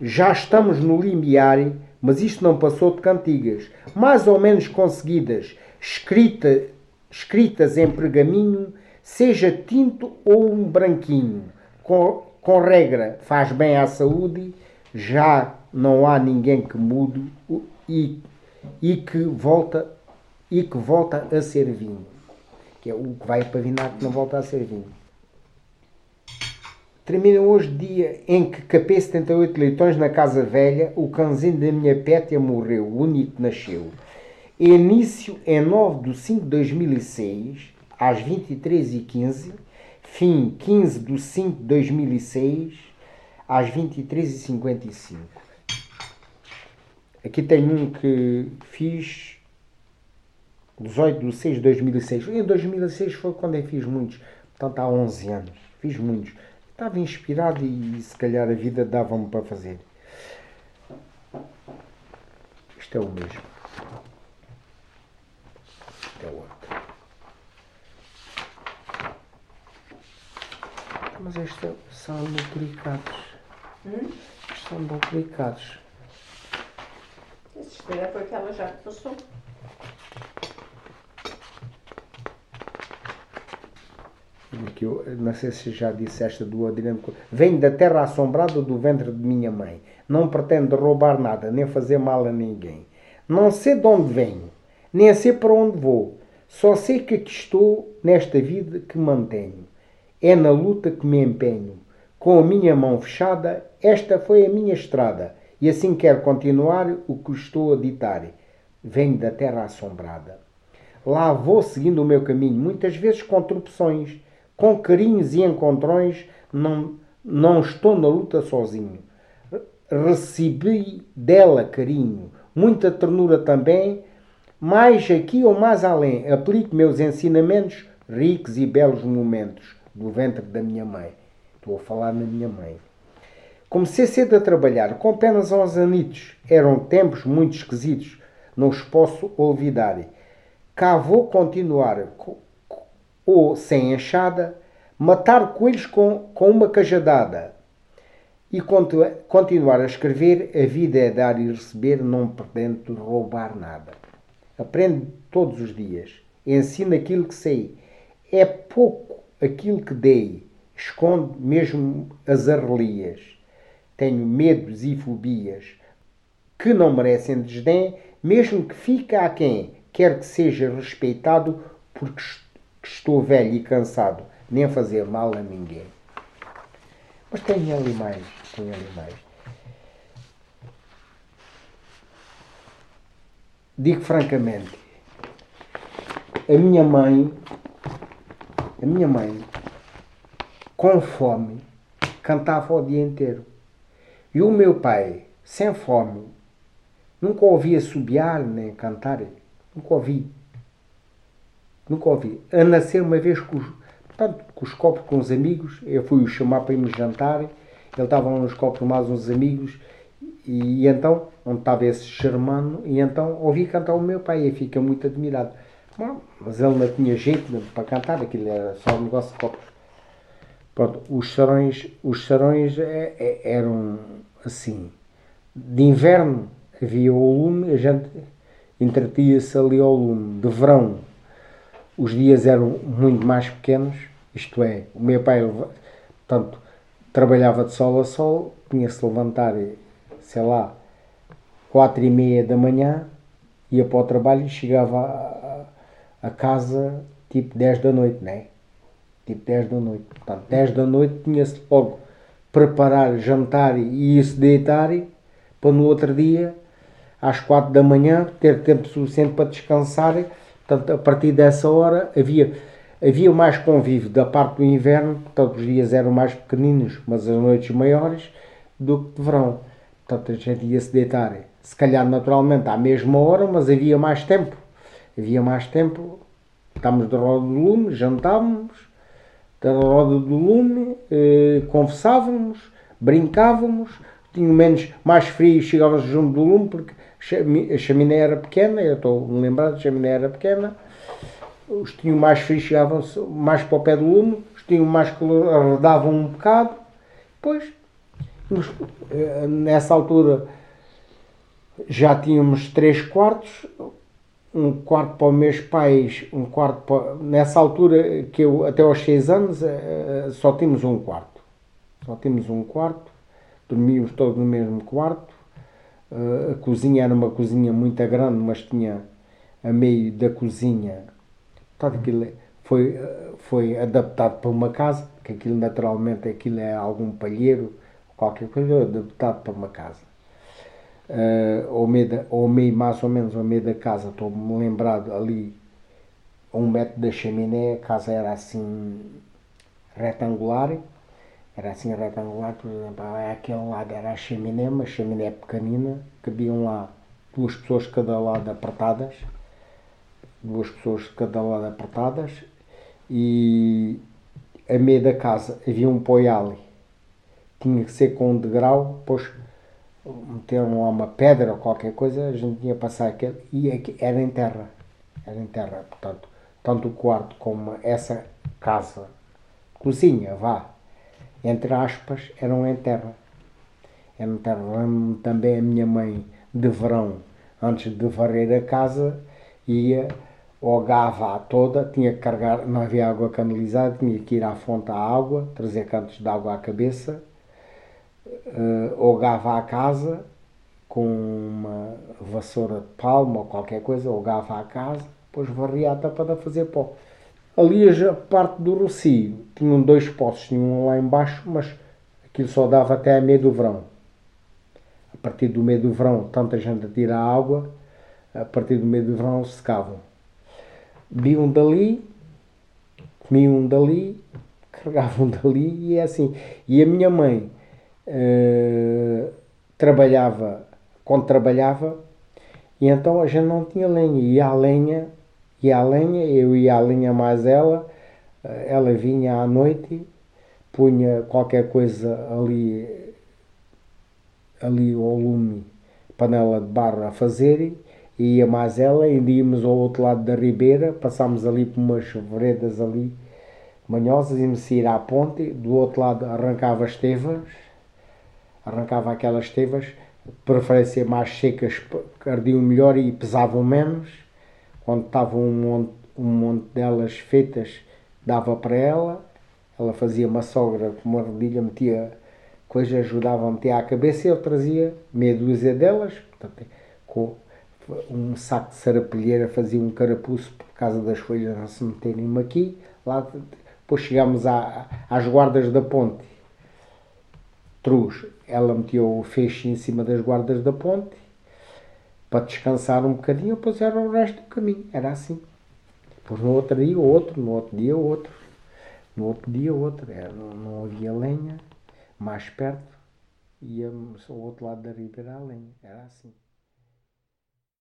Speaker 1: Já estamos no limiar, mas isto não passou de cantigas, mais ou menos conseguidas, escrita, escritas em pergaminho, seja tinto ou um branquinho. Com, com regra, faz bem à saúde, já não há ninguém que mude e, e que volta e que volta a ser vinho que é o que vai para vinagre que não volta a ser vinho. Termina hoje dia em que capei 78 leitões na casa velha, o cãozinho da minha pétia morreu, o único nasceu. Início em 9 de 5 de 2006, às 23h15, fim 15 de 5 de 2006, às 23h55. Aqui tem um que fiz 18 de 6 de 2006. Em 2006 foi quando eu fiz muitos. Portanto, há 11 anos. Fiz muitos. Estava inspirado e se calhar a vida dava-me para fazer. Isto é o mesmo. Isto é o outro. Mas estes são duplicados. Hum? Estes são duplicados.
Speaker 2: Esse espelho foi aquela já que passou.
Speaker 1: que eu não sei se já disse esta do Adriano, vem da terra assombrada do ventre de minha mãe. Não pretendo roubar nada, nem fazer mal a ninguém. Não sei de onde venho, nem sei para onde vou. Só sei que aqui estou nesta vida que mantenho. É na luta que me empenho. Com a minha mão fechada, esta foi a minha estrada. E assim quero continuar o que estou a ditar. Venho da terra assombrada. Lá vou seguindo o meu caminho, muitas vezes com tropeções com carinhos e encontrões, não, não estou na luta sozinho. Recebi dela carinho, muita ternura também, mais aqui ou mais além, aplico meus ensinamentos, ricos e belos momentos, do ventre da minha mãe. Estou a falar na minha mãe. Comecei cedo a trabalhar, com apenas 11 anitos. Eram tempos muito esquisitos, não os posso olvidar. Cá vou continuar, ou sem enxada, matar coelhos com, com uma cajadada e continuar a escrever, a vida é dar e receber, não pretendo roubar nada. Aprendo todos os dias, ensino aquilo que sei. É pouco aquilo que dei, escondo mesmo as arrelias. Tenho medos e fobias que não merecem desdém, mesmo que fique a quem quer que seja respeitado, porque que estou velho e cansado, nem fazer mal a ninguém. Mas tem ali mais, tem ali mais. Digo francamente, a minha mãe, a minha mãe, com fome, cantava o dia inteiro. E o meu pai, sem fome, nunca ouvi assobiar nem cantar, nunca ouvi. Nunca ouvi. A nascer uma vez com os, portanto, com os copos com os amigos, eu fui o chamar para irmos jantar, ele estava nos copos mais uns amigos, e, e, então, onde estava esse germano, e então ouvi cantar o meu pai, e fica muito admirado. Bom, mas ele não tinha jeito para cantar, aquilo era só um negócio de copos. Pronto, os sarões, os sarões é, é, eram assim. De inverno havia o lume, a gente entretia-se ali ao lume. De verão os dias eram muito mais pequenos, isto é, o meu pai portanto, trabalhava de sol a sol, tinha-se levantar, sei lá, quatro e meia da manhã, ia para o trabalho e chegava a casa tipo 10 da noite, não é? Tipo 10 da noite. Portanto, 10 da noite tinha-se logo preparar jantar e ir se deitar para no outro dia, às 4 da manhã, ter tempo suficiente para descansar. Portanto, a partir dessa hora havia, havia mais convívio da parte do inverno, portanto, os dias eram mais pequeninos, mas as noites maiores, do que de verão. Portanto, a gente ia se deitar, se calhar naturalmente à mesma hora, mas havia mais tempo. Havia mais tempo, estávamos de roda do lume, jantávamos, da roda do lume, eh, conversávamos, brincávamos, tinha menos, mais frio, chegávamos junto do lume, porque a chaminé era pequena, eu estou me lembrado, a chaminé era pequena, os tinham mais frio chegavam mais para o pé do lume, os tinham mais calor arredavam um bocado, depois, eh, nessa altura, já tínhamos três quartos, um quarto para os meus pais, um quarto para... Nessa altura, que eu, até aos seis anos, eh, só tínhamos um quarto. Só tínhamos um quarto, dormíamos todos no mesmo quarto. Eh, a cozinha era uma cozinha muito grande, mas tinha a meio da cozinha. Portanto, aquilo foi, foi adaptado para uma casa, que aquilo naturalmente aquilo é algum palheiro, qualquer coisa, adaptado para uma casa uh, ao, meio da, ao meio, mais ou menos ao meio da casa, estou-me lembrado ali a um metro da chaminé, a casa era assim retangular, era assim retangular, por exemplo, aquele lado era a chaminé, uma chaminé pequenina, cabiam lá duas pessoas de cada lado apertadas, duas pessoas de cada lado apertadas, e a meio da casa havia um poial, tinha que ser com um degrau, depois meteram lá uma pedra ou qualquer coisa, a gente tinha passar aquele, e era em terra, era em terra, portanto, tanto o quarto como essa casa, cozinha, vá, entre aspas, eram em terra. Era em terra. Lembro-me também a minha mãe, de verão, antes de varrer a casa, ia ogava toda, tinha que carregar, não havia água canalizada, tinha que ir à fonte à água, trazer cantos de água à cabeça, uh, ogava a casa com uma vassoura de palma ou qualquer coisa, ogava a casa, depois varria a tampa a fazer pó. Ali a parte do Rocio tinham dois poços, tinham um lá embaixo, mas aquilo só dava até a meio do verão. A partir do meio do verão, tanta gente a tirar água, a partir do meio do verão secavam. Biam dali, comiam dali, carregavam dali e é assim. E a minha mãe uh, trabalhava, quando trabalhava, e então a gente não tinha lenha, ia à lenha, ia à lenha, eu ia à lenha mais ela, uh, ela vinha à noite, punha qualquer coisa ali, ali ao lume, panela de barro a fazer, e ia mais ela, ainda íamos ao outro lado da ribeira, passámos ali por umas veredas ali manhosas, íamos ir à ponte, do outro lado arrancava as tevas, arrancava aquelas tevas, preferência mais secas, ardiam melhor e pesavam menos. Quando estavam um monte, um monte delas feitas, dava para ela. Ela fazia uma sogra com uma rodilha, metia coisa, ajudava a meter à cabeça e eu trazia meia dúzia delas, portanto, com um saco de sarapilheira, fazia um carapuço por causa das folhas não se meterem aqui. Lá, depois chegámos às guardas da ponte Truz, ela meteu o feixe em cima das guardas da ponte para descansar um bocadinho, depois era o resto do caminho. Era assim. Depois no outro dia outro, no outro dia outro, no outro dia outro. Era, não, havia lenha, mais perto, íamos ao outro lado da ribeira a lenha. Era assim.